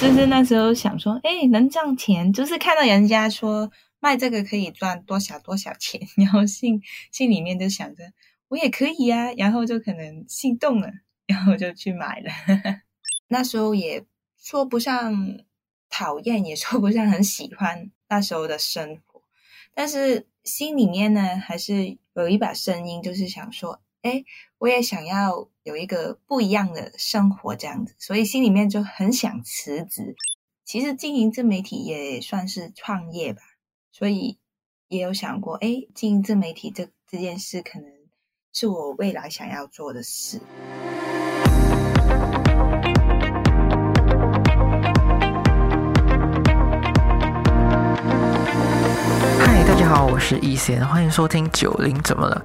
就是那时候想说，哎，能赚钱，就是看到人家说卖这个可以赚多少多少钱，然后心心里面就想着我也可以呀，然后就可能心动了，然后就去买了。那时候也说不上讨厌，也说不上很喜欢那时候的生活，但是心里面呢，还是有一把声音，就是想说，哎，我也想要有一个不一样的生活这样子，所以心里面就很想辞职。其实经营自媒体也算是创业吧，所以也有想过，哎，经营自媒体这这件事，可能是我未来想要做的事。嗨，大家好，我是易贤，欢迎收听九零怎么了？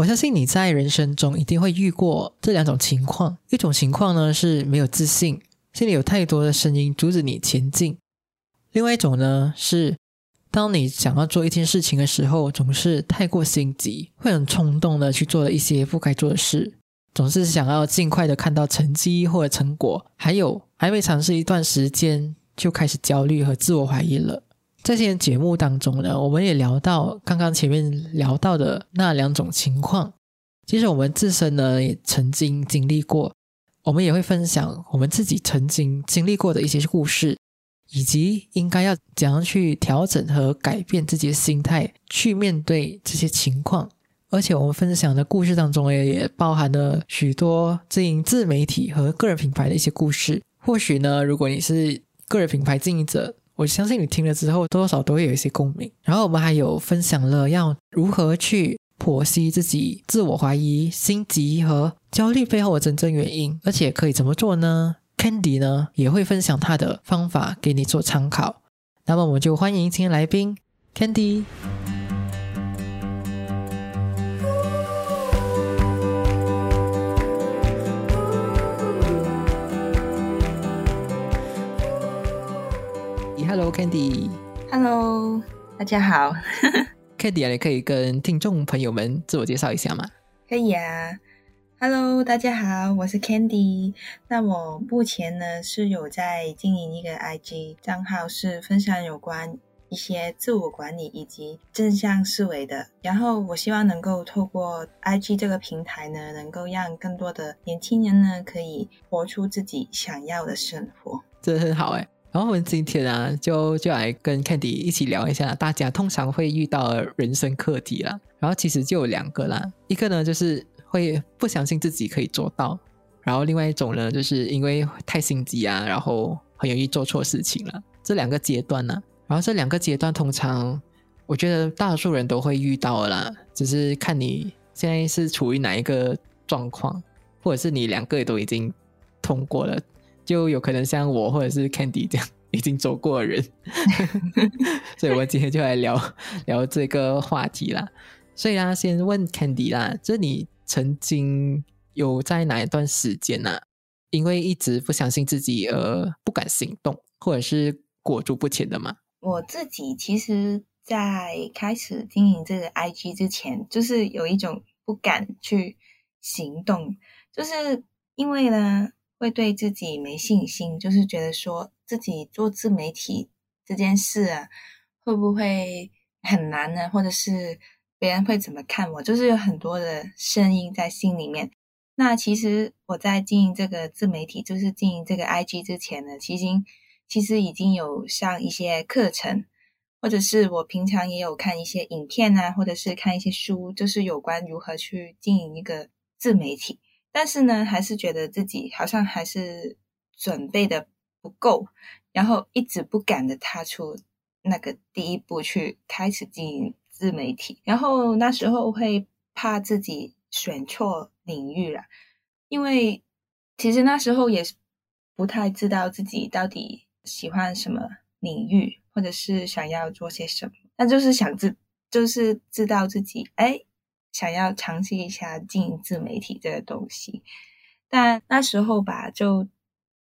我相信你在人生中一定会遇过这两种情况，一种情况呢是没有自信，心里有太多的声音阻止你前进；另外一种呢是，当你想要做一件事情的时候，总是太过心急，会很冲动的去做了一些不该做的事，总是想要尽快的看到成绩或者成果，还有还没尝试一段时间就开始焦虑和自我怀疑了。在今天节目当中呢，我们也聊到刚刚前面聊到的那两种情况。其实我们自身呢也曾经经历过，我们也会分享我们自己曾经经历过的一些故事，以及应该要怎样去调整和改变自己的心态，去面对这些情况。而且我们分享的故事当中也也包含了许多经营自媒体和个人品牌的一些故事。或许呢，如果你是个人品牌经营者，我相信你听了之后，多少都会有一些共鸣。然后我们还有分享了要如何去剖析自己自我怀疑、心急和焦虑背后的真正原因，而且可以怎么做呢？Candy 呢也会分享他的方法给你做参考。那么我们就欢迎今天来宾 Candy。Hello，大家好。Candy 啊，你可以跟听众朋友们自我介绍一下吗？可以啊。Hello，大家好，我是 Candy。那我目前呢是有在经营一个 IG 账号，是分享有关一些自我管理以及正向思维的。然后我希望能够透过 IG 这个平台呢，能够让更多的年轻人呢可以活出自己想要的生活。这很好哎。然后我们今天啊，就就来跟 Candy 一起聊一下，大家通常会遇到的人生课题啦。然后其实就有两个啦，一个呢就是会不相信自己可以做到，然后另外一种呢，就是因为太心急啊，然后很容易做错事情了。这两个阶段呢，然后这两个阶段通常我觉得大多数人都会遇到啦，只是看你现在是处于哪一个状况，或者是你两个也都已经通过了。就有可能像我或者是 Candy 这样 已经走过的人，所以我们今天就来聊聊这个话题啦。所以啊，先问 Candy 啦，这你曾经有在哪一段时间呢？因为一直不相信自己而不敢行动，或者是裹足不前的吗？我自己其实，在开始经营这个 IG 之前，就是有一种不敢去行动，就是因为呢。会对自己没信心，就是觉得说自己做自媒体这件事啊，会不会很难呢？或者是别人会怎么看我？就是有很多的声音在心里面。那其实我在经营这个自媒体，就是经营这个 IG 之前呢，其实其实已经有上一些课程，或者是我平常也有看一些影片啊，或者是看一些书，就是有关如何去经营一个自媒体。但是呢，还是觉得自己好像还是准备的不够，然后一直不敢的踏出那个第一步去开始经营自媒体。然后那时候会怕自己选错领域了，因为其实那时候也不太知道自己到底喜欢什么领域，或者是想要做些什么。那就是想知就是知道自己哎想要尝试一下经营自媒体这个东西，但那时候吧就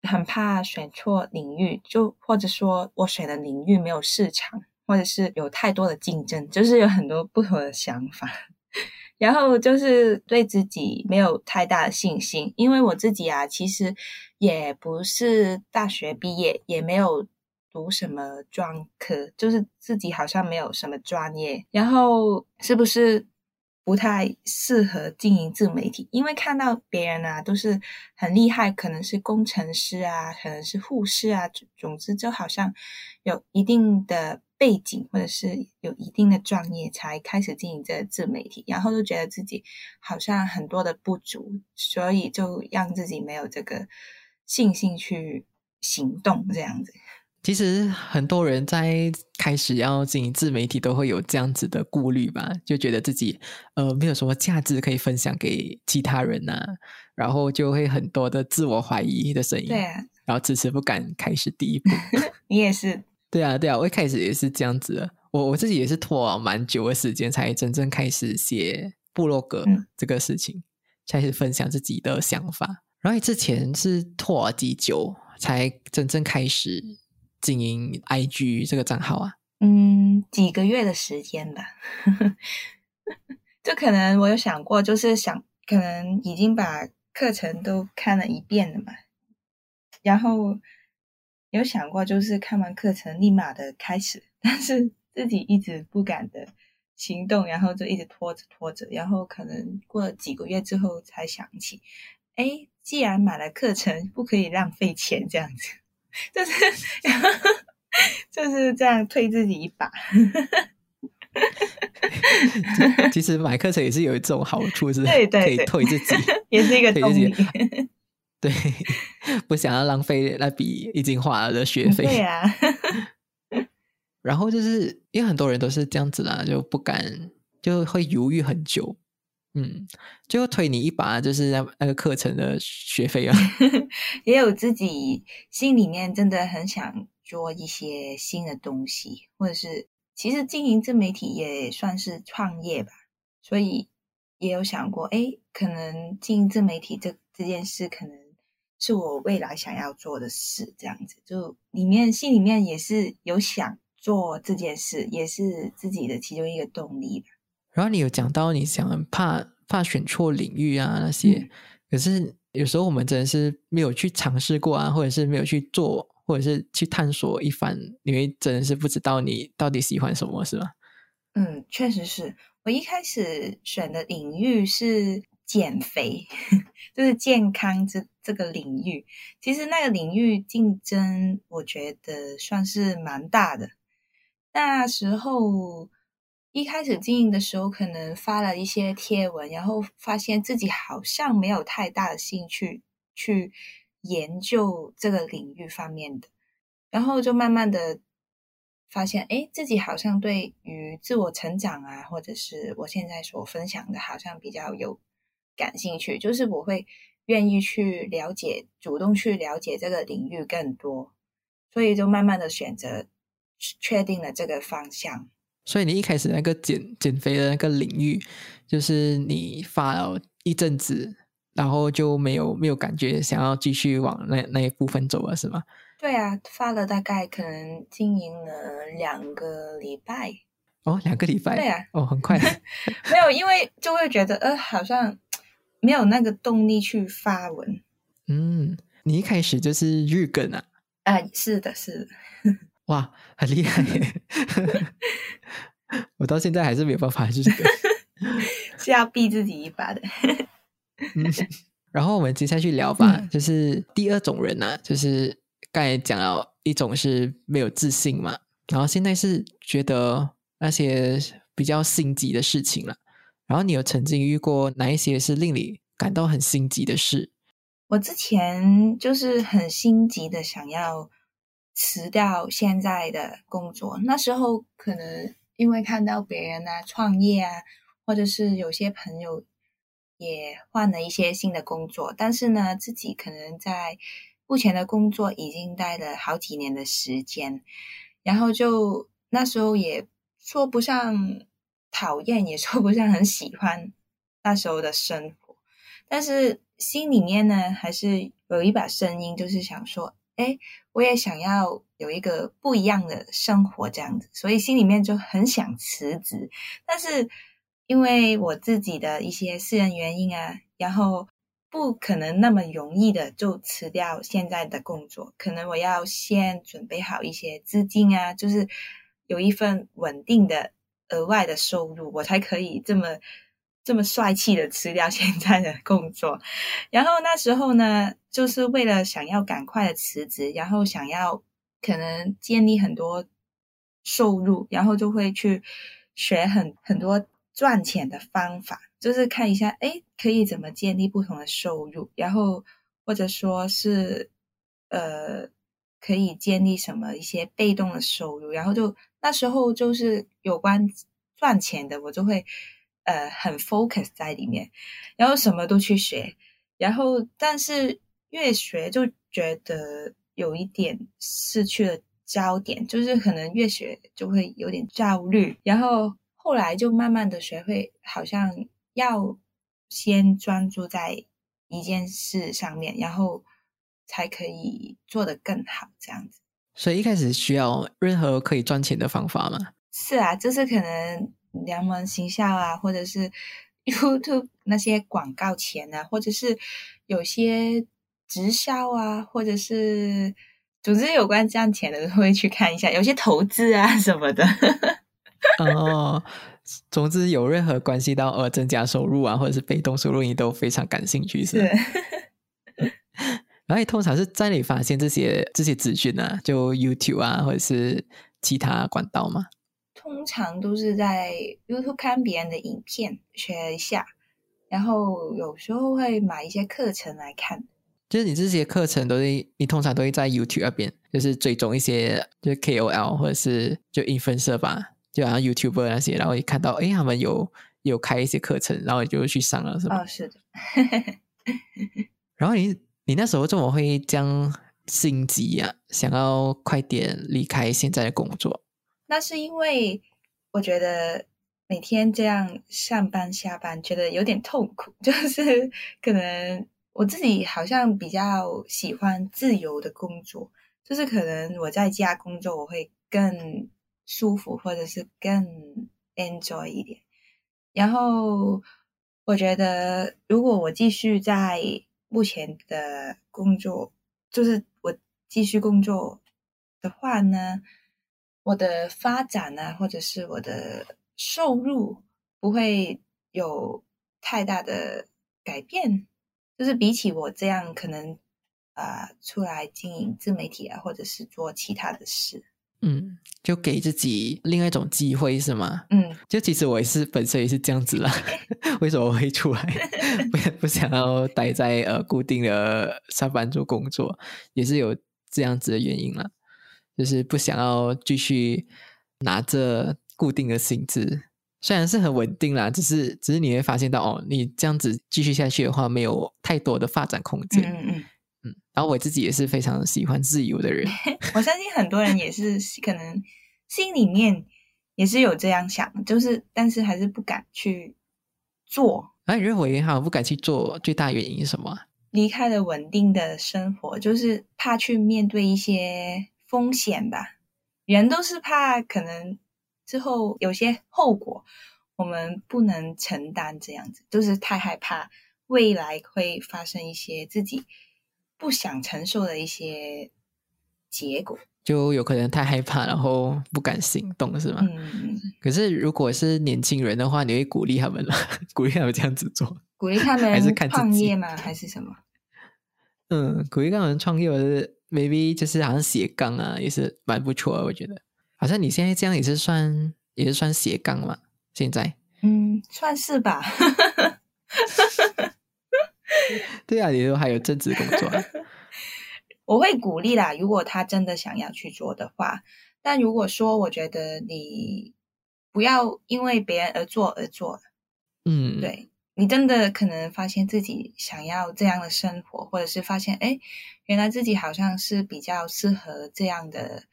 很怕选错领域，就或者说我选的领域没有市场，或者是有太多的竞争，就是有很多不同的想法。然后就是对自己没有太大的信心，因为我自己啊，其实也不是大学毕业，也没有读什么专科，就是自己好像没有什么专业。然后是不是不太适合经营自媒体？因为看到别人啊都是很厉害，可能是工程师啊，可能是护士啊，总之就好像有一定的。背景或者是有一定的专业才开始经营这个自媒体，然后就觉得自己好像很多的不足，所以就让自己没有这个信心去行动这样子。其实很多人在开始要经营自媒体都会有这样子的顾虑吧，就觉得自己呃没有什么价值可以分享给其他人呐，然后就会很多的自我怀疑的声音，对啊，然后迟迟不敢开始第一步。你 也是。对啊，对啊，我一开始也是这样子的。我我自己也是拖了蛮久的时间，才真正开始写部落格这个事情，开始分享自己的想法。然后之前是拖了几久，才真正开始经营 IG 这个账号啊？嗯，几个月的时间吧。就可能我有想过，就是想可能已经把课程都看了一遍了嘛，然后。有想过，就是看完课程立马的开始，但是自己一直不敢的行动，然后就一直拖着拖着，然后可能过了几个月之后才想起，哎，既然买了课程，不可以浪费钱，这样子，就是 就是这样推自己一把。其实买课程也是有一种好处，是对可以推自己，也是一个推自己。对，不想要浪费那笔已经花了的学费。对啊，然后就是因为很多人都是这样子啦，就不敢，就会犹豫很久。嗯，就推你一把，就是那那个课程的学费啊。也有自己心里面真的很想做一些新的东西，或者是其实经营自媒体也算是创业吧，所以也有想过，哎，可能经营自媒体这这件事可能。是我未来想要做的事，这样子就里面心里面也是有想做这件事，也是自己的其中一个动力吧。然后你有讲到你想怕怕选错领域啊那些，可是有时候我们真的是没有去尝试过啊，或者是没有去做，或者是去探索一番，你会真的是不知道你到底喜欢什么，是吧？嗯，确实是我一开始选的领域是。减肥 就是健康这这个领域，其实那个领域竞争，我觉得算是蛮大的。那时候一开始经营的时候，可能发了一些贴文，然后发现自己好像没有太大的兴趣去研究这个领域方面的，然后就慢慢的发现，哎，自己好像对于自我成长啊，或者是我现在所分享的，好像比较有。感兴趣，就是我会愿意去了解，主动去了解这个领域更多，所以就慢慢的选择确定了这个方向。所以你一开始那个减减肥的那个领域，就是你发了一阵子，然后就没有没有感觉想要继续往那那一部分走了，是吗？对啊，发了大概可能经营了两个礼拜。哦，两个礼拜。对啊，哦，很快。没有，因为就会觉得呃，好像。没有那个动力去发文。嗯，你一开始就是日更啊？啊，是的，是的。哇，很厉害！我到现在还是没有办法就是，是要逼自己一把的。嗯，然后我们接下去聊吧，就是第二种人呢，就是刚才讲了一种是没有自信嘛，然后现在是觉得那些比较心急的事情了。然后你有曾经遇过哪一些是令你感到很心急的事？我之前就是很心急的想要辞掉现在的工作，那时候可能因为看到别人啊创业啊，或者是有些朋友也换了一些新的工作，但是呢，自己可能在目前的工作已经待了好几年的时间，然后就那时候也说不上。讨厌，也说不上很喜欢那时候的生活，但是心里面呢，还是有一把声音，就是想说，哎，我也想要有一个不一样的生活这样子，所以心里面就很想辞职，但是因为我自己的一些私人原因啊，然后不可能那么容易的就辞掉现在的工作，可能我要先准备好一些资金啊，就是有一份稳定的。额外的收入，我才可以这么这么帅气的辞掉 现在的工作。然后那时候呢，就是为了想要赶快的辞职，然后想要可能建立很多收入，然后就会去学很很多赚钱的方法，就是看一下，哎，可以怎么建立不同的收入，然后或者说是呃。可以建立什么一些被动的收入，然后就那时候就是有关赚钱的，我就会呃很 focus 在里面，然后什么都去学，然后但是越学就觉得有一点失去了焦点，就是可能越学就会有点焦虑，然后后来就慢慢的学会，好像要先专注在一件事上面，然后。才可以做得更好，这样子。所以一开始需要任何可以赚钱的方法吗？是啊，就是可能联盟行销啊，或者是 YouTube 那些广告钱啊，或者是有些直销啊，或者是总之有关赚钱的都会去看一下，有些投资啊什么的。哦，总之有任何关系到呃增加收入啊，或者是被动收入，你都非常感兴趣，是？然后通常是在哪里发现这些这些资讯呢？就 YouTube 啊，或者是其他管道吗？通常都是在 YouTube 看别人的影片学一下，然后有时候会买一些课程来看。就是你这些课程都是你通常都会在 YouTube 那边，就是追踪一些就是 KOL 或者是就 influencer 吧，就好像 YouTuber 那些，然后一看到哎他们有有开一些课程，然后你就去上了，是吧？哦，是的。然后你。你那时候怎么会这样心急呀？想要快点离开现在的工作？那是因为我觉得每天这样上班下班，觉得有点痛苦。就是可能我自己好像比较喜欢自由的工作，就是可能我在家工作我会更舒服，或者是更 enjoy 一点。然后我觉得如果我继续在目前的工作就是我继续工作的话呢，我的发展呢，或者是我的收入不会有太大的改变。就是比起我这样可能啊出来经营自媒体啊，或者是做其他的事。嗯，就给自己另外一种机会是吗？嗯，就其实我也是本身也是这样子啦。为什么会出来？不不想要待在呃固定的上班族工作，也是有这样子的原因啦。就是不想要继续拿着固定的薪资，虽然是很稳定啦，只是只是你会发现到哦，你这样子继续下去的话，没有太多的发展空间。嗯嗯。嗯，然后我自己也是非常喜欢自由的人。我相信很多人也是可能心里面也是有这样想，就是但是还是不敢去做。那你认为哈不敢去做最大原因是什么？离开了稳定的生活，就是怕去面对一些风险吧。人都是怕可能之后有些后果我们不能承担，这样子就是太害怕未来会发生一些自己。不想承受的一些结果，就有可能太害怕，然后不敢行动，是吗？嗯。可是如果是年轻人的话，你会鼓励他们吗？鼓励他们这样子做？鼓励他们还是看创业吗？还是什么？嗯，鼓励他们创业，或是 maybe 就是好像斜杠啊，也是蛮不错的。我觉得，好像你现在这样也是算也是算斜杠嘛？现在，嗯，算是吧。对啊，你都还有正职工作，我会鼓励啦。如果他真的想要去做的话，但如果说我觉得你不要因为别人而做而做，嗯，对你真的可能发现自己想要这样的生活，或者是发现哎，原来自己好像是比较适合这样的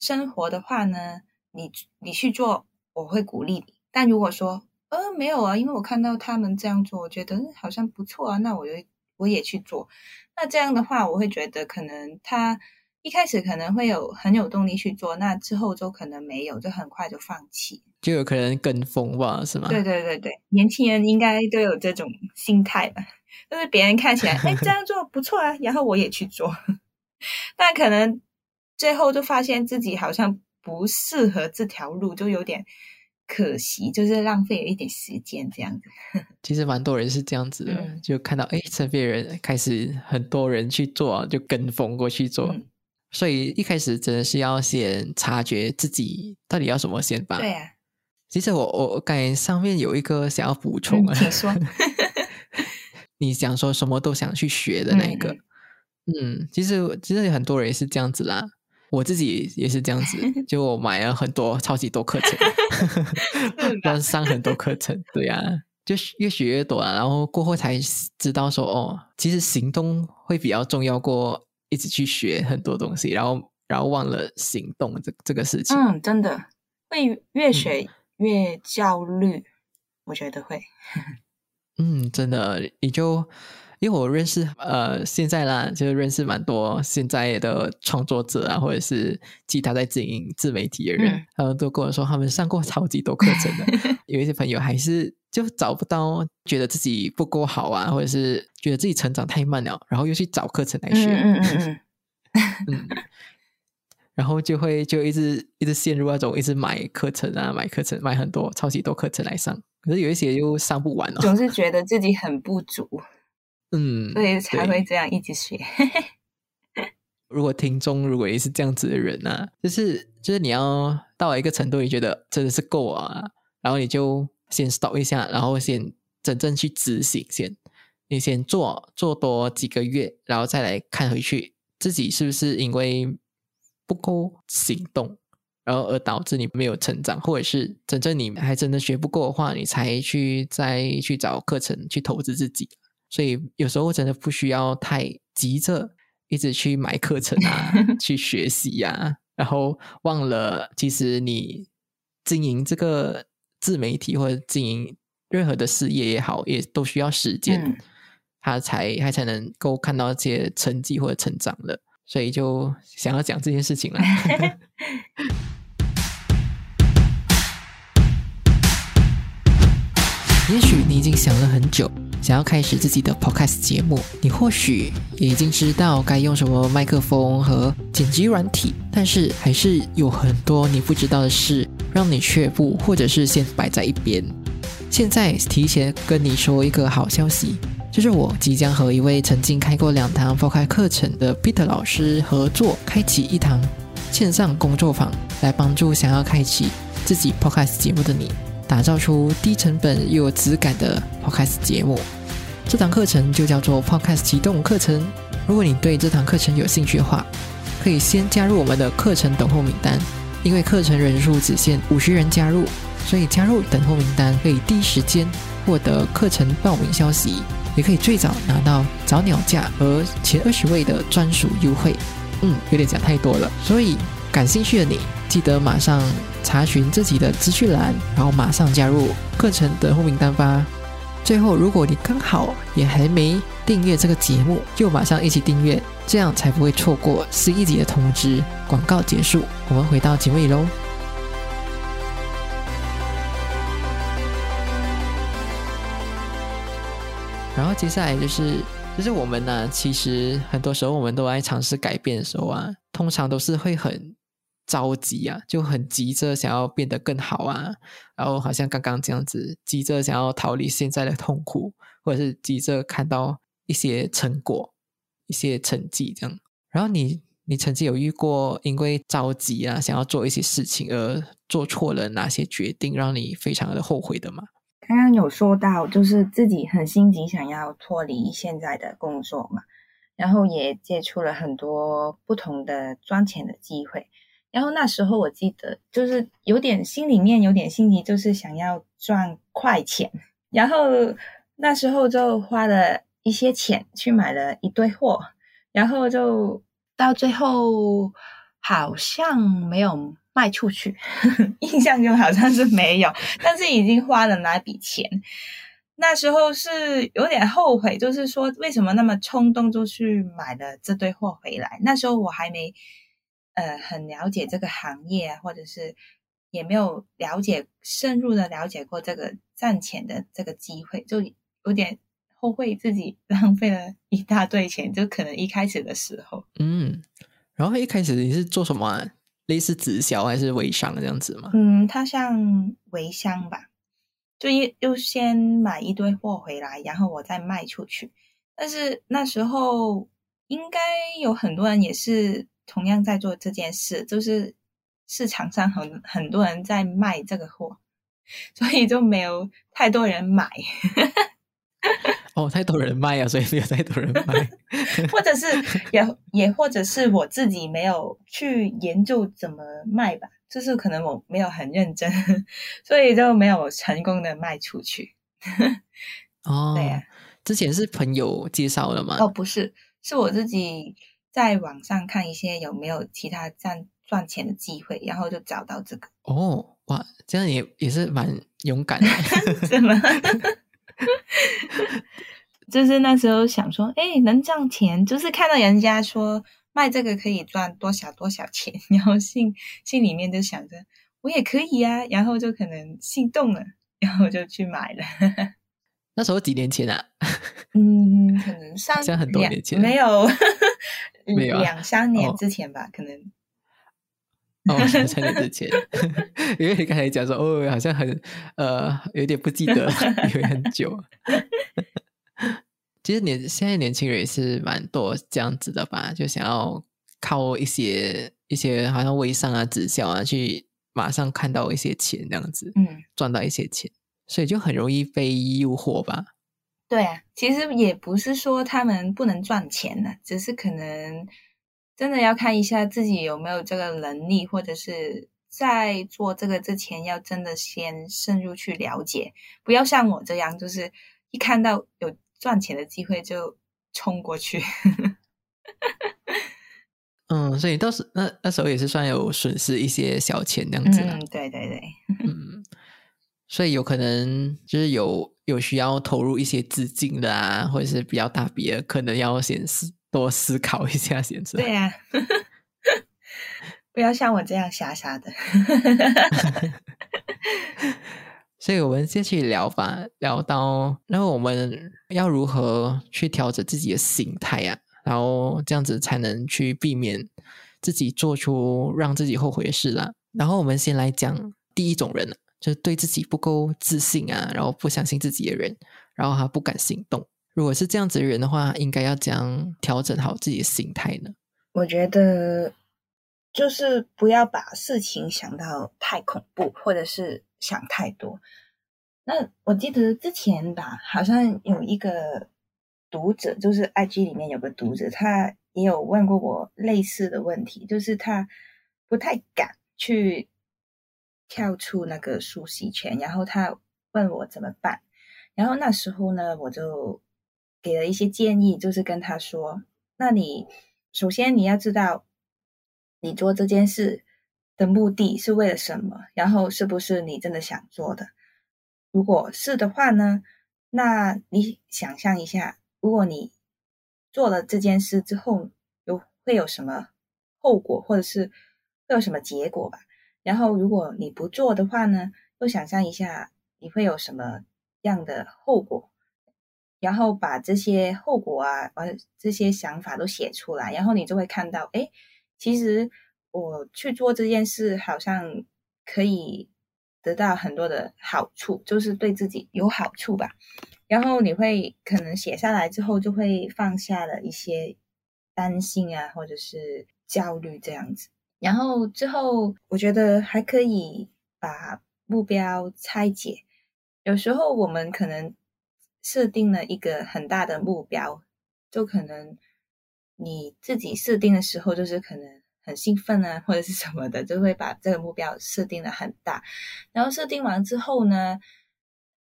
生活的话呢，你你去做，我会鼓励你。但如果说呃没有啊，因为我看到他们这样做，我觉得好像不错啊，那我就我也去做。那这样的话，我会觉得可能他一开始可能会有很有动力去做，那之后就可能没有，就很快就放弃，就有可能跟风吧，是吗？对对对对，年轻人应该都有这种心态吧，就是别人看起来 哎这样做不错啊，然后我也去做，但可能最后就发现自己好像不适合这条路，就有点。可惜，就是浪费了一点时间这样子。其实蛮多人是这样子的，就看到哎，身边人开始很多人去做，就跟风过去做。所以一开始真的是要先察觉自己到底要什么先吧。对啊。其实我我感觉上面有一个想要补充啊，请说。你想说什么都想去学的那个，嗯，其实其实很多人也是这样子啦。我自己也是这样子，就我买了很多超级多课程，要上很多课程，对呀，就越学越多啊。然后过后才知道说，哦，其实行动会比较重要过一直去学很多东西，然后然后忘了行动这这个事情。嗯，真的会越学越焦虑，我觉得会。嗯，真的，你就。因为我认识呃，现在啦，就是认识蛮多现在的创作者啊，或者是其他在经营自媒体的人，他们都跟我说，他们上过超级多课程的。有一些朋友还是就找不到，觉得自己不够好啊，或者是觉得自己成长太慢了，然后又去找课程来学，嗯嗯 嗯，然后就会就一直一直陷入那种一直买课程啊，买课程，买很多超级多课程来上，可是有一些又上不完了，总是觉得自己很不足。嗯，所以才会这样一直学。如果听众如果也是这样子的人呢，就是就是你要到一个程度，你觉得真的是够啊，然后你就先 stop 一下，然后先真正去执行，先你先做做多几个月，然后再来看回去自己是不是因为不够行动，然后而导致你没有成长，或者是真正你还真的学不够的话，你才去再去找课程去投资自己。所以有时候真的不需要太急着一直去买课程啊，去学习呀，然后忘了其实你经营这个自媒体或者经营任何的事业也好，也都需要时间，他才他才能够看到这些成绩或者成长的。所以就想要讲这件事情了。也许你已经想了很久。想要开始自己的 podcast 节目，你或许已经知道该用什么麦克风和剪辑软体，但是还是有很多你不知道的事，让你却步，或者是先摆在一边。现在提前跟你说一个好消息，就是我即将和一位曾经开过两堂 podcast 课程的 Peter 老师合作，开启一堂线上工作坊，来帮助想要开启自己 podcast 节目的你，打造出低成本又有质感的 podcast 节目。这堂课程就叫做 Podcast 启动课程。如果你对这堂课程有兴趣的话，可以先加入我们的课程等候名单。因为课程人数只限五十人加入，所以加入等候名单可以第一时间获得课程报名消息，也可以最早拿到早鸟价和前二十位的专属优惠。嗯，有点讲太多了，所以感兴趣的你记得马上查询自己的资讯栏，然后马上加入课程等候名单吧。最后，如果你刚好也还没订阅这个节目，就马上一起订阅，这样才不会错过新一集的通知。广告结束，我们回到节目里喽。然后接下来就是，就是我们呢，其实很多时候我们都在尝试改变的时候啊，通常都是会很。着急啊，就很急着想要变得更好啊，然后好像刚刚这样子，急着想要逃离现在的痛苦，或者是急着看到一些成果、一些成绩这样。然后你，你曾经有遇过因为着急啊，想要做一些事情而做错了哪些决定，让你非常的后悔的吗？刚刚有说到，就是自己很心急想要脱离现在的工作嘛，然后也接触了很多不同的赚钱的机会。然后那时候我记得，就是有点心里面有点心急，就是想要赚快钱。然后那时候就花了一些钱去买了一堆货，然后就到最后好像没有卖出去，印象中好像是没有，但是已经花了那笔钱。那时候是有点后悔，就是说为什么那么冲动就去买了这堆货回来？那时候我还没呃很了解这个行业，或者是也没有了解深入的了解过这个赚钱的这个机会，就有点后悔自己 浪费了一大堆钱，就可能一开始的时候，嗯，然后一开始你是做什么啊？类似直销还是微商这样子吗？嗯，它像微商吧。就又又先买一堆货回来，然后我再卖出去。但是那时候应该有很多人也是同样在做这件事，就是市场上很很多人在卖这个货，所以就没有太多人买。哦，太多人卖啊，所以没有太多人买，或者是也也或者是我自己没有去研究怎么卖吧。就是可能我没有很认真，所以就没有成功的卖出去。哦，对呀，之前是朋友介绍的吗？哦，不是，是我自己在网上看一些有没有其他赚赚钱的机会，然后就找到这个。哦，哇，这样也也是蛮勇敢的，是吗？就是那时候想说，哎，能赚钱，就是看到人家说。卖这个可以赚多少多少钱，然后心心里面就想着我也可以呀，然后就可能心动了，然后就去买了。那时候几年前啊？嗯，可能上像很多年前。没有，没有两三年之前吧，可能哦，两三年之前，因为你刚才讲说哦，好像很呃有点不记得，因为很久。其实年现在年轻人也是蛮多这样子的吧，就想要靠一些一些好像微商啊、直销啊，去马上看到一些钱这样子，嗯，赚到一些钱，所以就很容易被诱惑吧。对啊，其实也不是说他们不能赚钱的，只是可能真的要看一下自己有没有这个能力，或者是在做这个之前要真的先深入去了解，不要像我这样，就是一看到有。赚钱的机会就冲过去，嗯，所以到时那那时候也是算有损失一些小钱这样子，嗯，对对对，嗯，所以有可能就是有有需要投入一些资金的啊，或者是比较大笔的，可能要先思多思考一下先。对呀，不要像我这样傻傻的。所以我们先去聊吧，聊到然后我们要如何去调整自己的心态啊，然后这样子才能去避免自己做出让自己后悔的事啦。然后我们先来讲第一种人，就是对自己不够自信啊，然后不相信自己的人，然后他不敢行动。如果是这样子的人的话，应该要怎样调整好自己的心态呢？我觉得就是不要把事情想到太恐怖，或者是。想太多。那我记得之前吧，好像有一个读者，就是 IG 里面有个读者，他也有问过我类似的问题，就是他不太敢去跳出那个舒适圈，然后他问我怎么办。然后那时候呢，我就给了一些建议，就是跟他说：，那你首先你要知道，你做这件事。的目的是为了什么？然后是不是你真的想做的？如果是的话呢？那你想象一下，如果你做了这件事之后，有会有什么后果，或者是会有什么结果吧？然后如果你不做的话呢？又想象一下你会有什么样的后果？然后把这些后果啊，把这些想法都写出来，然后你就会看到，哎，其实。我去做这件事，好像可以得到很多的好处，就是对自己有好处吧。然后你会可能写下来之后，就会放下了一些担心啊，或者是焦虑这样子。然后之后，我觉得还可以把目标拆解。有时候我们可能设定了一个很大的目标，就可能你自己设定的时候，就是可能。很兴奋啊，或者是什么的，就会把这个目标设定的很大，然后设定完之后呢，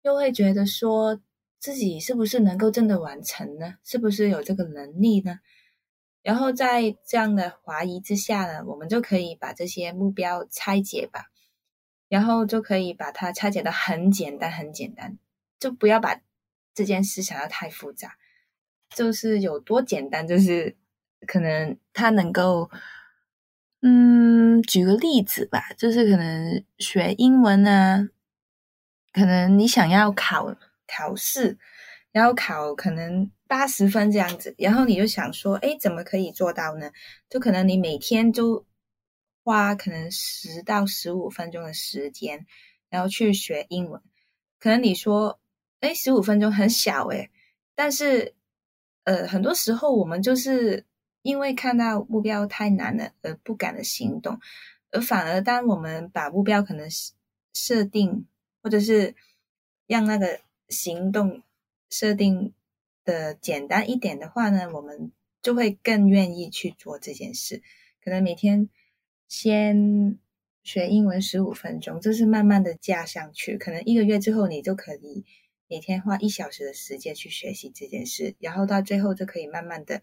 又会觉得说自己是不是能够真的完成呢？是不是有这个能力呢？然后在这样的怀疑之下呢，我们就可以把这些目标拆解吧，然后就可以把它拆解的很简单，很简单，就不要把这件事想要太复杂，就是有多简单，就是可能它能够，嗯，举个例子吧，就是可能学英文呢，可能你想要考考试，然后考可能。八十分这样子，然后你就想说，哎，怎么可以做到呢？就可能你每天都花可能十到十五分钟的时间，然后去学英文。可能你说，哎，十五分钟很小，哎，但是，呃，很多时候我们就是因为看到目标太难了而不敢的行动，而反而当我们把目标可能设定，或者是让那个行动设定。的简单一点的话呢，我们就会更愿意去做这件事。可能每天先学英文十五分钟，就是慢慢的加上去。可能一个月之后，你就可以每天花一小时的时间去学习这件事，然后到最后就可以慢慢的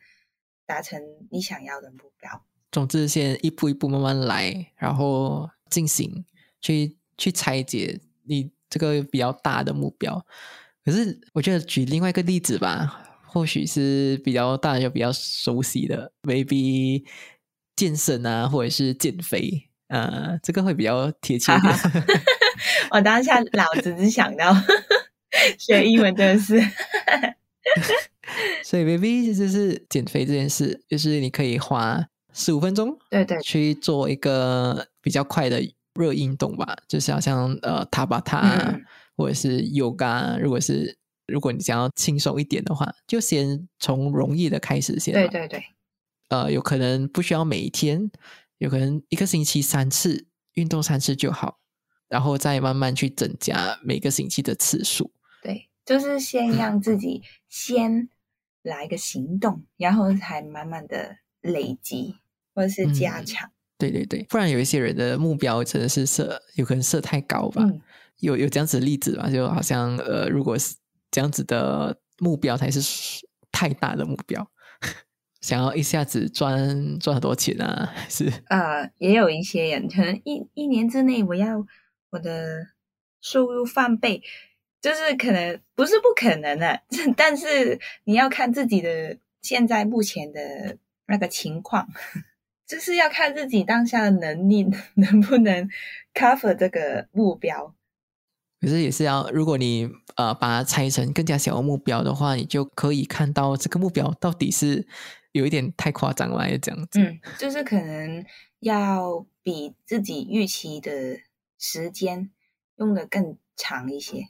达成你想要的目标。总之，先一步一步慢慢来，然后进行去去拆解你这个比较大的目标。可是，我觉得举另外一个例子吧，或许是比较大家比较熟悉的，maybe 健身啊，或者是减肥啊，这个会比较贴切。我当下脑子只想到 学英文真的是，所以 maybe 就是减肥这件事，就是你可以花十五分钟，对对，去做一个比较快的热运动吧，就是好像呃塔巴塔。或者是 yoga，如果是如果你想要轻松一点的话，就先从容易的开始先。对对对。呃，有可能不需要每一天，有可能一个星期三次运动三次就好，然后再慢慢去增加每个星期的次数。对，就是先让自己先来个行动，然后才慢慢的累积或者是加强。对对对，不然有一些人的目标真的是设有可能设太高吧。有有这样子的例子吧？就好像呃，如果是这样子的目标才是太大的目标，想要一下子赚赚很多钱啊，是啊，也有一些人可能一一年之内我要我的收入翻倍，就是可能不是不可能的，但是你要看自己的现在目前的那个情况，就是要看自己当下的能力能不能 cover 这个目标。可是也是要，如果你呃把它拆成更加小的目标的话，你就可以看到这个目标到底是有一点太夸张了，这样子。嗯，就是可能要比自己预期的时间用的更长一些。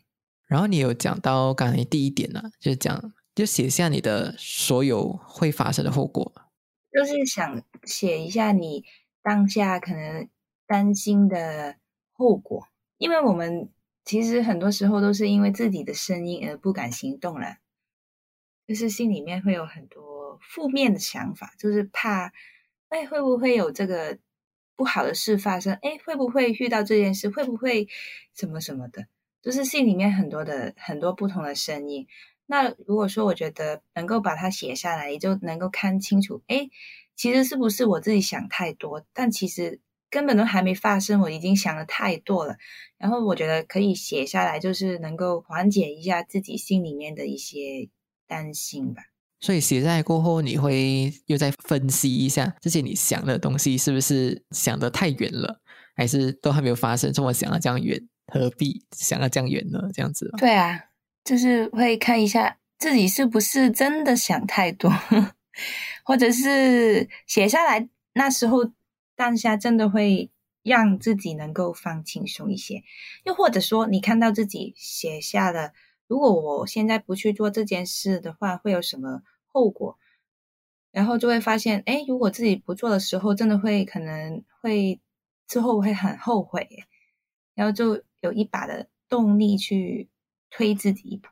然后你有讲到刚才第一点呢，就是讲就写下你的所有会发生的后果，就是想写一下你当下可能担心的后果，因为我们。其实很多时候都是因为自己的声音而不敢行动了，就是心里面会有很多负面的想法，就是怕，哎，会不会有这个不好的事发生？哎，会不会遇到这件事？会不会什么什么的？就是心里面很多的很多不同的声音。那如果说我觉得能够把它写下来，也就能够看清楚，哎，其实是不是我自己想太多？但其实。根本都还没发生，我已经想的太多了。然后我觉得可以写下来，就是能够缓解一下自己心里面的一些担心吧。所以写下来过后，你会又再分析一下这些你想的东西是不是想的太远了，还是都还没有发生，这么想的这样远，何必想要这样远呢？这样子。对啊，就是会看一下自己是不是真的想太多，或者是写下来那时候。当下真的会让自己能够放轻松一些，又或者说你看到自己写下的，如果我现在不去做这件事的话，会有什么后果？然后就会发现，哎，如果自己不做的时候，真的会可能会之后会很后悔，然后就有一把的动力去推自己一把。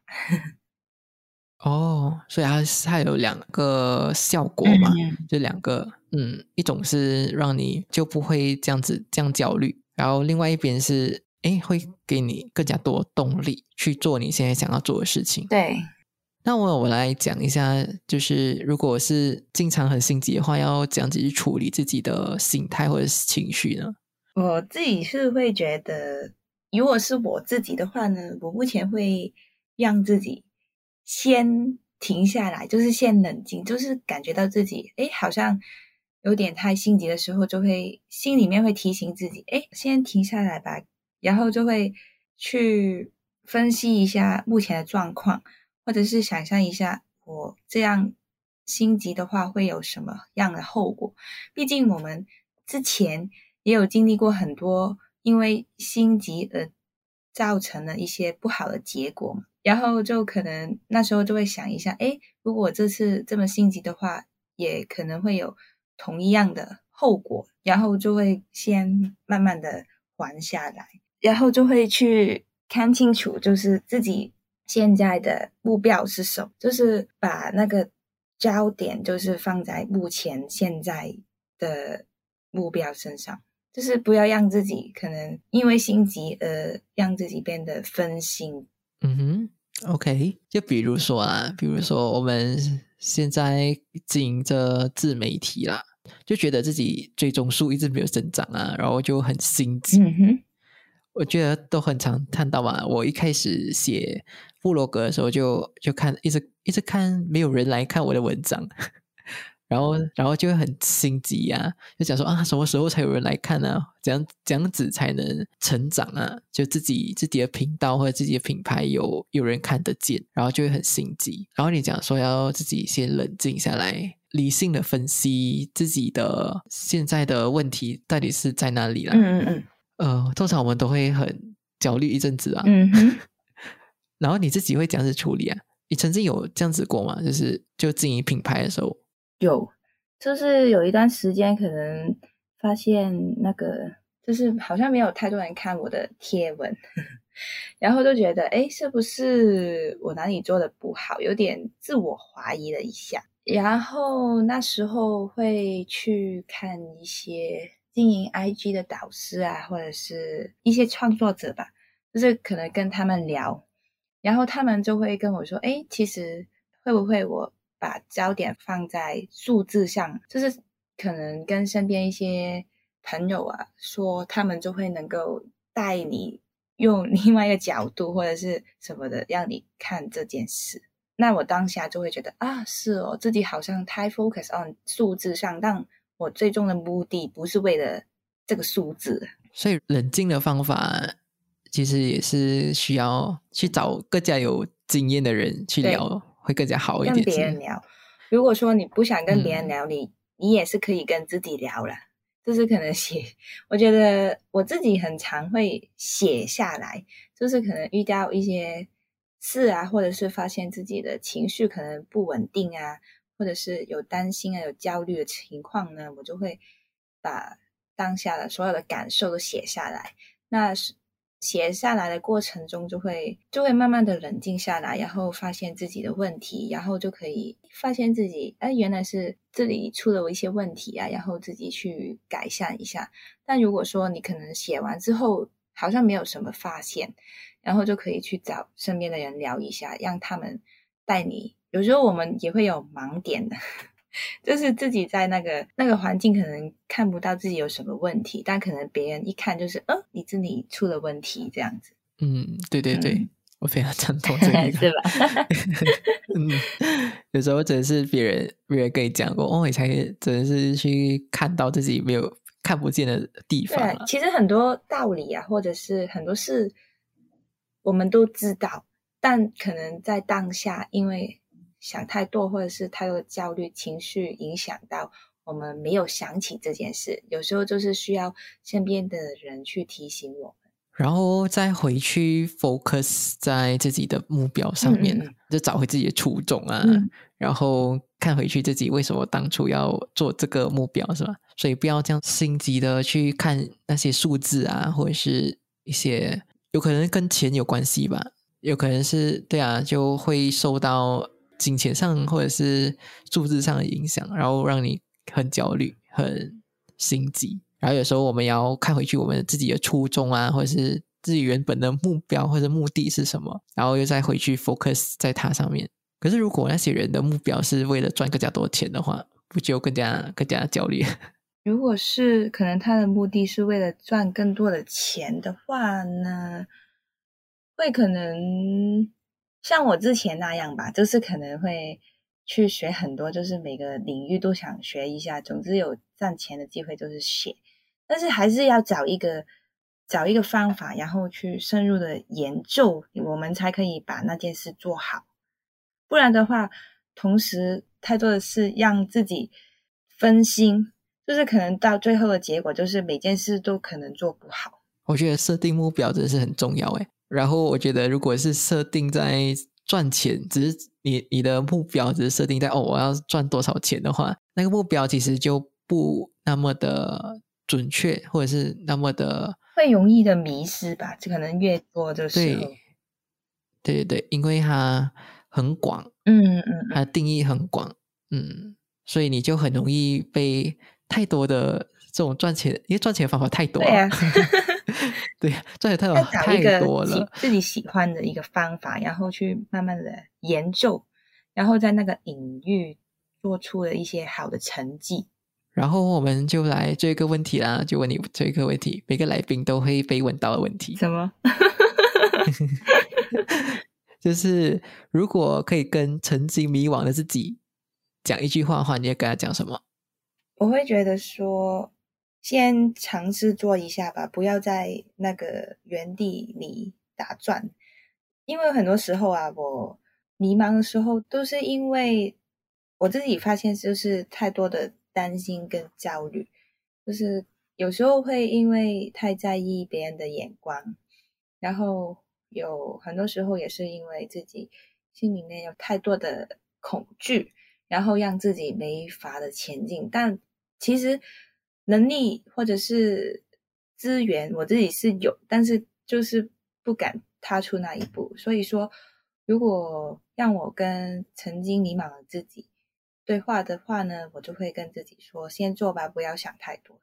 哦，所以它它有两个效果嘛，就两个，嗯，一种是让你就不会这样子这样焦虑，然后另外一边是，哎，会给你更加多动力去做你现在想要做的事情。对，那我我来讲一下，就是如果是经常很心急的话，要怎样子去处理自己的心态或者是情绪呢？我自己是会觉得，如果是我自己的话呢，我目前会让自己先停下来，就是先冷静，就是感觉到自己哎，好像有点太心急的时候，就会心里面会提醒自己，哎，先停下来吧，然后就会去分析一下目前的状况。或者是想象一下，我这样心急的话会有什么样的后果？毕竟我们之前也有经历过很多因为心急而造成了一些不好的结果嘛。然后就可能那时候就会想一下，哎，如果这次这么心急的话，也可能会有同一样的后果。然后就会先慢慢的缓下来，然后就会去看清楚，就是自己。现在的目标是什么？就是把那个焦点就是放在目前现在的目标身上，就是不要让自己可能因为心急而让自己变得分心。嗯哼，OK，就比如说啊，比如说我们现在经营着自媒体啦，就觉得自己追踪数一直没有增长啊，然后就很心急。嗯哼，我觉得都很常看到嘛。我一开始写。布罗格的时候就就看一直一直看没有人来看我的文章，然后然后就会很心急呀，就想说啊什么时候才有人来看呢？怎样怎样子才能成长啊？就自己自己的频道或者自己的品牌有有人看得见，然后就会很心急。然后你讲说要自己先冷静下来，理性的分析自己的现在的问题到底是在哪里了？嗯嗯嗯。呃，通常我们都会很焦虑一阵子啊。嗯。然后你自己会这样子处理啊？你曾经有这样子过吗？就是就经营品牌的时候，有，就是有一段时间可能发现那个，就是好像没有太多人看我的贴文，然后就觉得，哎，是不是我哪里做的不好？有点自我怀疑了一下。然后那时候会去看一些经营 IG 的导师啊，或者是一些创作者吧，就是可能跟他们聊。然后他们就会跟我说：“哎，其实会不会我把焦点放在数字上，就是可能跟身边一些朋友啊说，他们就会能够带你用 另外一个角度或者是什么的让你看这件事。那我当下就会觉得啊，是哦，自己好像太 focus on 数字上，但我最终的目的不是为了这个数字。所以冷静的方法。”其实也是需要去找更加有经验的人去聊，会更加好一点。跟别人聊，如果说你不想跟别人聊，你你也是可以跟自己聊了。就是可能写，我觉得我自己很常会写下来，就是可能遇到一些事啊，或者是发现自己的情绪可能不稳定啊，或者是有担心啊、有焦虑的情况呢，我就会把当下的所有的感受都写下来。那是。写下来的过程中，就会就会慢慢的冷静下来，然后发现自己的问题，然后就可以发现自己，哎，原来是这里出了一些问题啊，然后自己去改善一下。但如果说你可能写完之后好像没有什么发现，然后就可以去找身边的人聊一下，让他们带你。有时候我们也会有盲点的。就是自己在那个那个环境，可能看不到自己有什么问题，但可能别人一看就是，呃，你这里出了问题这样子。嗯，对对对，我非常赞同这 个，是吧？嗯，有时候真的是别人别人跟你讲过，哦，你才真的是去看到自己没有看不见的地方。对，其实很多道理啊，或者是很多事，我们都知道，但可能在当下，因为。想太多，或者是太多的焦虑情绪影响到我们没有想起这件事。有时候就是需要身边的人去提醒我们，然后再回去 focus 在自己的目标上面，就找回自己的初衷啊。然后看回去自己为什么当初要做这个目标，是吧？所以不要这样心急的去看那些数字啊，或者是一些有可能跟钱有关系吧，有可能是对啊，就会受到。金钱上或者是数字上的影响，然后让你很焦虑、很心急。然后有时候我们要看回去，我们自己的初衷啊，或者是自己原本的目标或者目的是什么，然后又再回去 focus 在它上面，可是如果那些人的目标是为了赚更加多钱的话，不就更加更加焦虑？如果是可能他的目的是为了赚更多的钱的话呢，会可能像我之前那样吧，就是可能会去学很多，就是每个领域都想学一下。总之有赚钱的机会就是写，但是还是要找一个找一个方法，然后去深入的研究，我们才可以把那件事做好。不然的话，同时太多的事让自己分心。就是可能到最后的结果，就是每件事都可能做不好。我觉得设定目标真的是很重要诶。然后我觉得，如果是设定在赚钱，只是你你的目标只是设定在哦，我要赚多少钱的话，那个目标其实就不那么的准确，或者是那么的会容易的迷失吧？就可能越多的时候，对对对，因为它很广，嗯嗯，它的定义很广，嗯，所以你就很容易被。太多的这种赚钱，因为赚钱方法太多了。对 呀，这也太有太多了。自己喜欢的一个方法，然后去慢慢的研究，然后在那个领域做出了一些好的成绩。然后我们就来这个问题啦，就问你这个问题，每个来宾都会被问到的问题。什么？就是如果可以跟曾经迷惘的自己讲一句话的话，你要跟他讲什么？我会觉得说，先尝试做一下吧，不要在那个原地里打转。因为很多时候啊，我迷茫的时候，都是因为我自己发现，就是太多的担心跟焦虑，就是有时候会因为太在意别人的眼光，然后有很多时候也是因为自己心里面有太多的恐惧，然后让自己没法的前进，但。其实能力或者是资源，我自己是有，但是就是不敢踏出那一步。所以说，如果让我跟曾经迷茫的自己对话的话呢，我就会跟自己说：先做吧，不要想太多。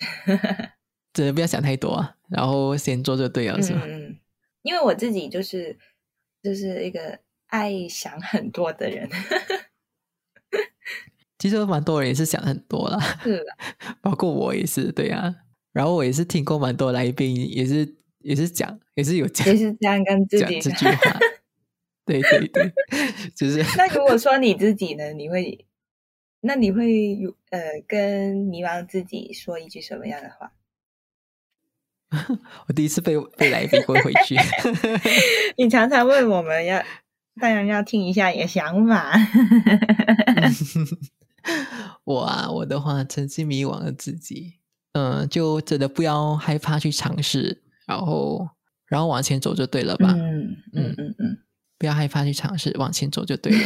真的不要想太多啊，然后先做就对了，是吗？嗯，因为我自己就是就是一个爱想很多的人。其实蛮多人也是想很多啦，是，包括我也是，对啊。然后我也是听过蛮多来宾，也是也是讲，也是有讲，也是这样跟自己讲这句话。对 对对，就是。那如果说你自己呢？你会，那你会有呃，跟迷茫自己说一句什么样的话？我第一次被被来宾问回去。你常常问我们要，当然要听一下你的想法。我啊，我的话，曾经迷惘了自己，嗯，就真的不要害怕去尝试，然后，然后往前走就对了吧？嗯嗯嗯嗯，不要害怕去尝试，往前走就对了。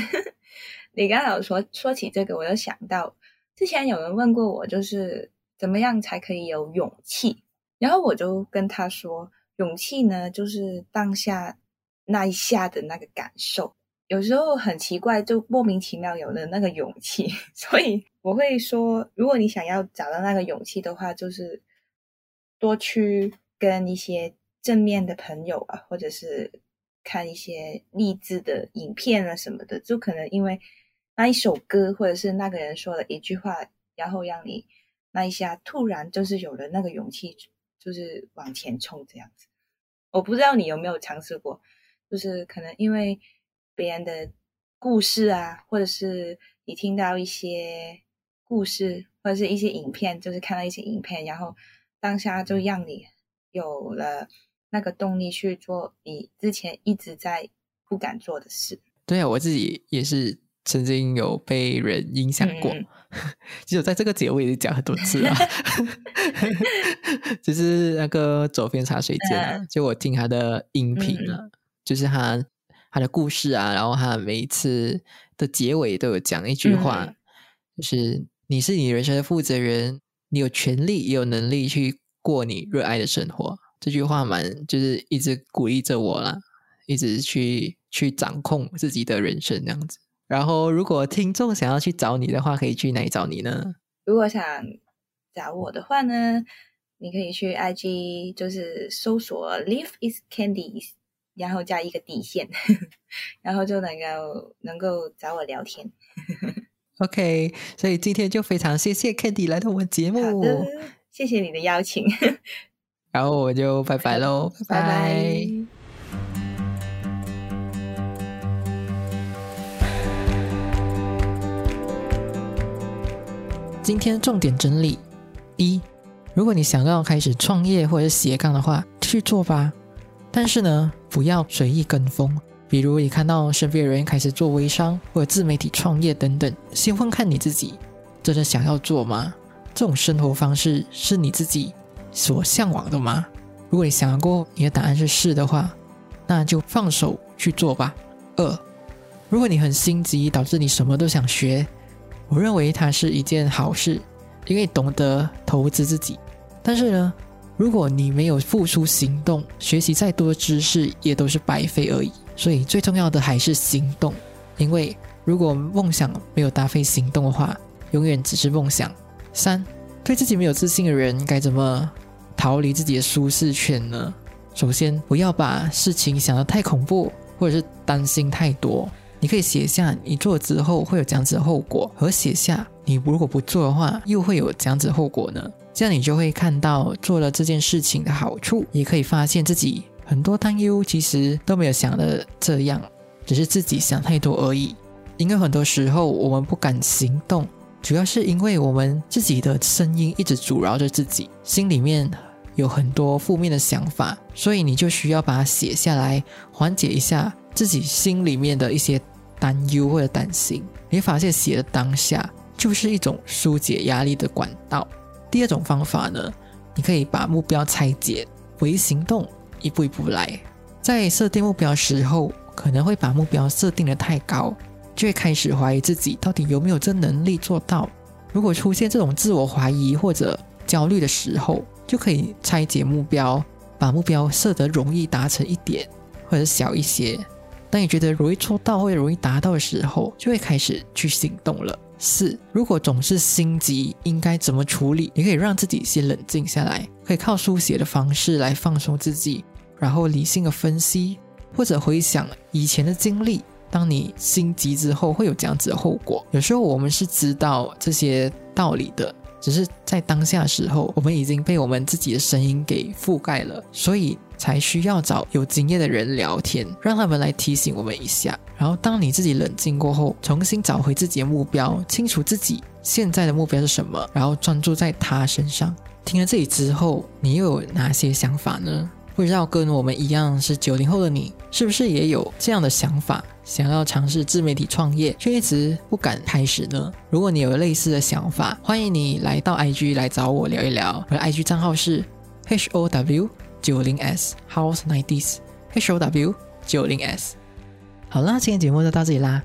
你刚才说说起这个，我就想到之前有人问过我，就是怎么样才可以有勇气？然后我就跟他说，勇气呢，就是当下那一下的那个感受。有时候很奇怪，就莫名其妙有了那个勇气，所以我会说，如果你想要找到那个勇气的话，就是多去跟一些正面的朋友啊，或者是看一些励志的影片啊什么的，就可能因为那一首歌，或者是那个人说了一句话，然后让你那一下突然就是有了那个勇气，就是往前冲这样子。我不知道你有没有尝试过，就是可能因为。别人的故事啊，或者是你听到一些故事，或者是一些影片，就是看到一些影片，然后当下就让你有了那个动力去做你之前一直在不敢做的事。对啊，我自己也是曾经有被人影响过。其实在这个节目也是讲很多次了，就是那个左边茶水间啊，就我听他的音频啊，就是他。他的故事啊，然后他每一次的结尾都有讲一句话，就是你是你人生的负责人，你有权利也有能力去过你热爱的生活。这句话蛮就是一直鼓励着我啦，一直去去掌控自己的人生这样子。然后，如果听众想要去找你的话，可以去哪里找你呢？如果想找我的话呢，你可以去 IG，就是搜索 “Live is Candies”。然后加一个底线，然后就能够能够找我聊天。OK，所以今天就非常谢谢 Candy 来到我们节目，谢谢你的邀请，然后我就拜拜喽，拜拜。今天重点整理：一，如果你想要开始创业或者是斜杠的话，去做吧。但是呢，不要随意跟风。比如你看到身边的人开始做微商或者自媒体创业等等，先问看你自己真的想要做吗？这种生活方式是你自己所向往的吗？如果你想过你的答案是是的话，那就放手去做吧。二，如果你很心急，导致你什么都想学，我认为它是一件好事，因为懂得投资自己。但是呢，如果你没有付出行动，学习再多的知识也都是白费而已。所以最重要的还是行动，因为如果梦想没有搭配行动的话，永远只是梦想。三，对自己没有自信的人该怎么逃离自己的舒适圈呢？首先，不要把事情想得太恐怖，或者是担心太多。你可以写下你做之后会有这样子的后果，和写下你如果不做的话又会有这样子的后果呢？这样你就会看到做了这件事情的好处，也可以发现自己很多担忧其实都没有想的这样，只是自己想太多而已。因为很多时候我们不敢行动，主要是因为我们自己的声音一直阻挠着自己，心里面有很多负面的想法，所以你就需要把它写下来，缓解一下自己心里面的一些担忧或者担心。你发现写的当下就是一种疏解压力的管道。第二种方法呢，你可以把目标拆解为行动，一步一步来。在设定目标时候，可能会把目标设定的太高，就会开始怀疑自己到底有没有这能力做到。如果出现这种自我怀疑或者焦虑的时候，就可以拆解目标，把目标设得容易达成一点，或者小一些。当你觉得容易做到或者容易达到的时候，就会开始去行动了。四，如果总是心急，应该怎么处理？你可以让自己先冷静下来，可以靠书写的方式来放松自己，然后理性的分析，或者回想以前的经历。当你心急之后，会有这样子的后果。有时候我们是知道这些道理的，只是在当下的时候，我们已经被我们自己的声音给覆盖了，所以才需要找有经验的人聊天让他们来提醒我们一下然后当你自己冷静过后重新找回自己的目标清楚自己现在的目标是什么然后专注在他身上听了这里之后你又有哪些想法呢？不知道跟我们一样是九零后的你是不是也有这样的想法想要尝试自媒体创业却一直不敢开始呢？如果你有类似的想法欢迎你来到 ig 来找我聊一聊我的 ig 账号是 how 九零 S House Nineties H O W 九零 S。好啦，今天节目就到这里啦。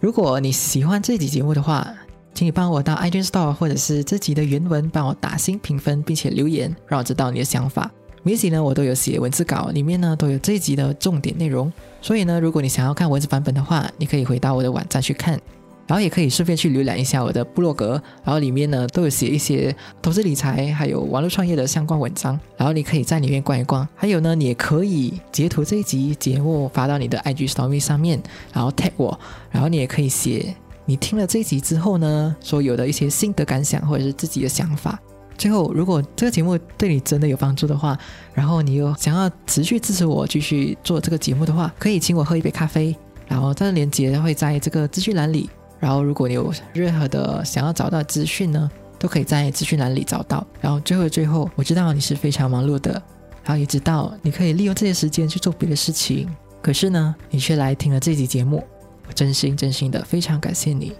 如果你喜欢这集节目的话，请你帮我到 i g e n Store 或者是这集的原文帮我打新评分，并且留言，让我知道你的想法。每集呢，我都有写文字稿，里面呢都有这一集的重点内容。所以呢，如果你想要看文字版本的话，你可以回到我的网站去看。然后也可以顺便去浏览一下我的部落格，然后里面呢都有写一些投资理财还有网络创业的相关文章，然后你可以在里面逛一逛。还有呢，你也可以截图这一集节目发到你的 IG Story 上面，然后 tag 我，然后你也可以写你听了这一集之后呢，所有的一些心得感想或者是自己的想法。最后，如果这个节目对你真的有帮助的话，然后你又想要持续支持我继续做这个节目的话，可以请我喝一杯咖啡，然后这个链接会在这个资讯栏里。然后，如果你有任何的想要找到资讯呢，都可以在资讯栏里找到。然后，最后的最后，我知道你是非常忙碌的，然后也知道你可以利用这些时间去做别的事情，可是呢，你却来听了这集节目，我真心真心的非常感谢你。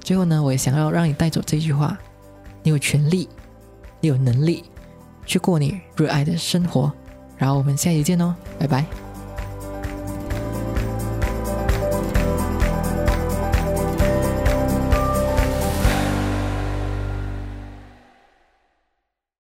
最后呢，我也想要让你带走这句话：你有权利。你有能力去过你热爱的生活，然后我们下期见哦，拜拜。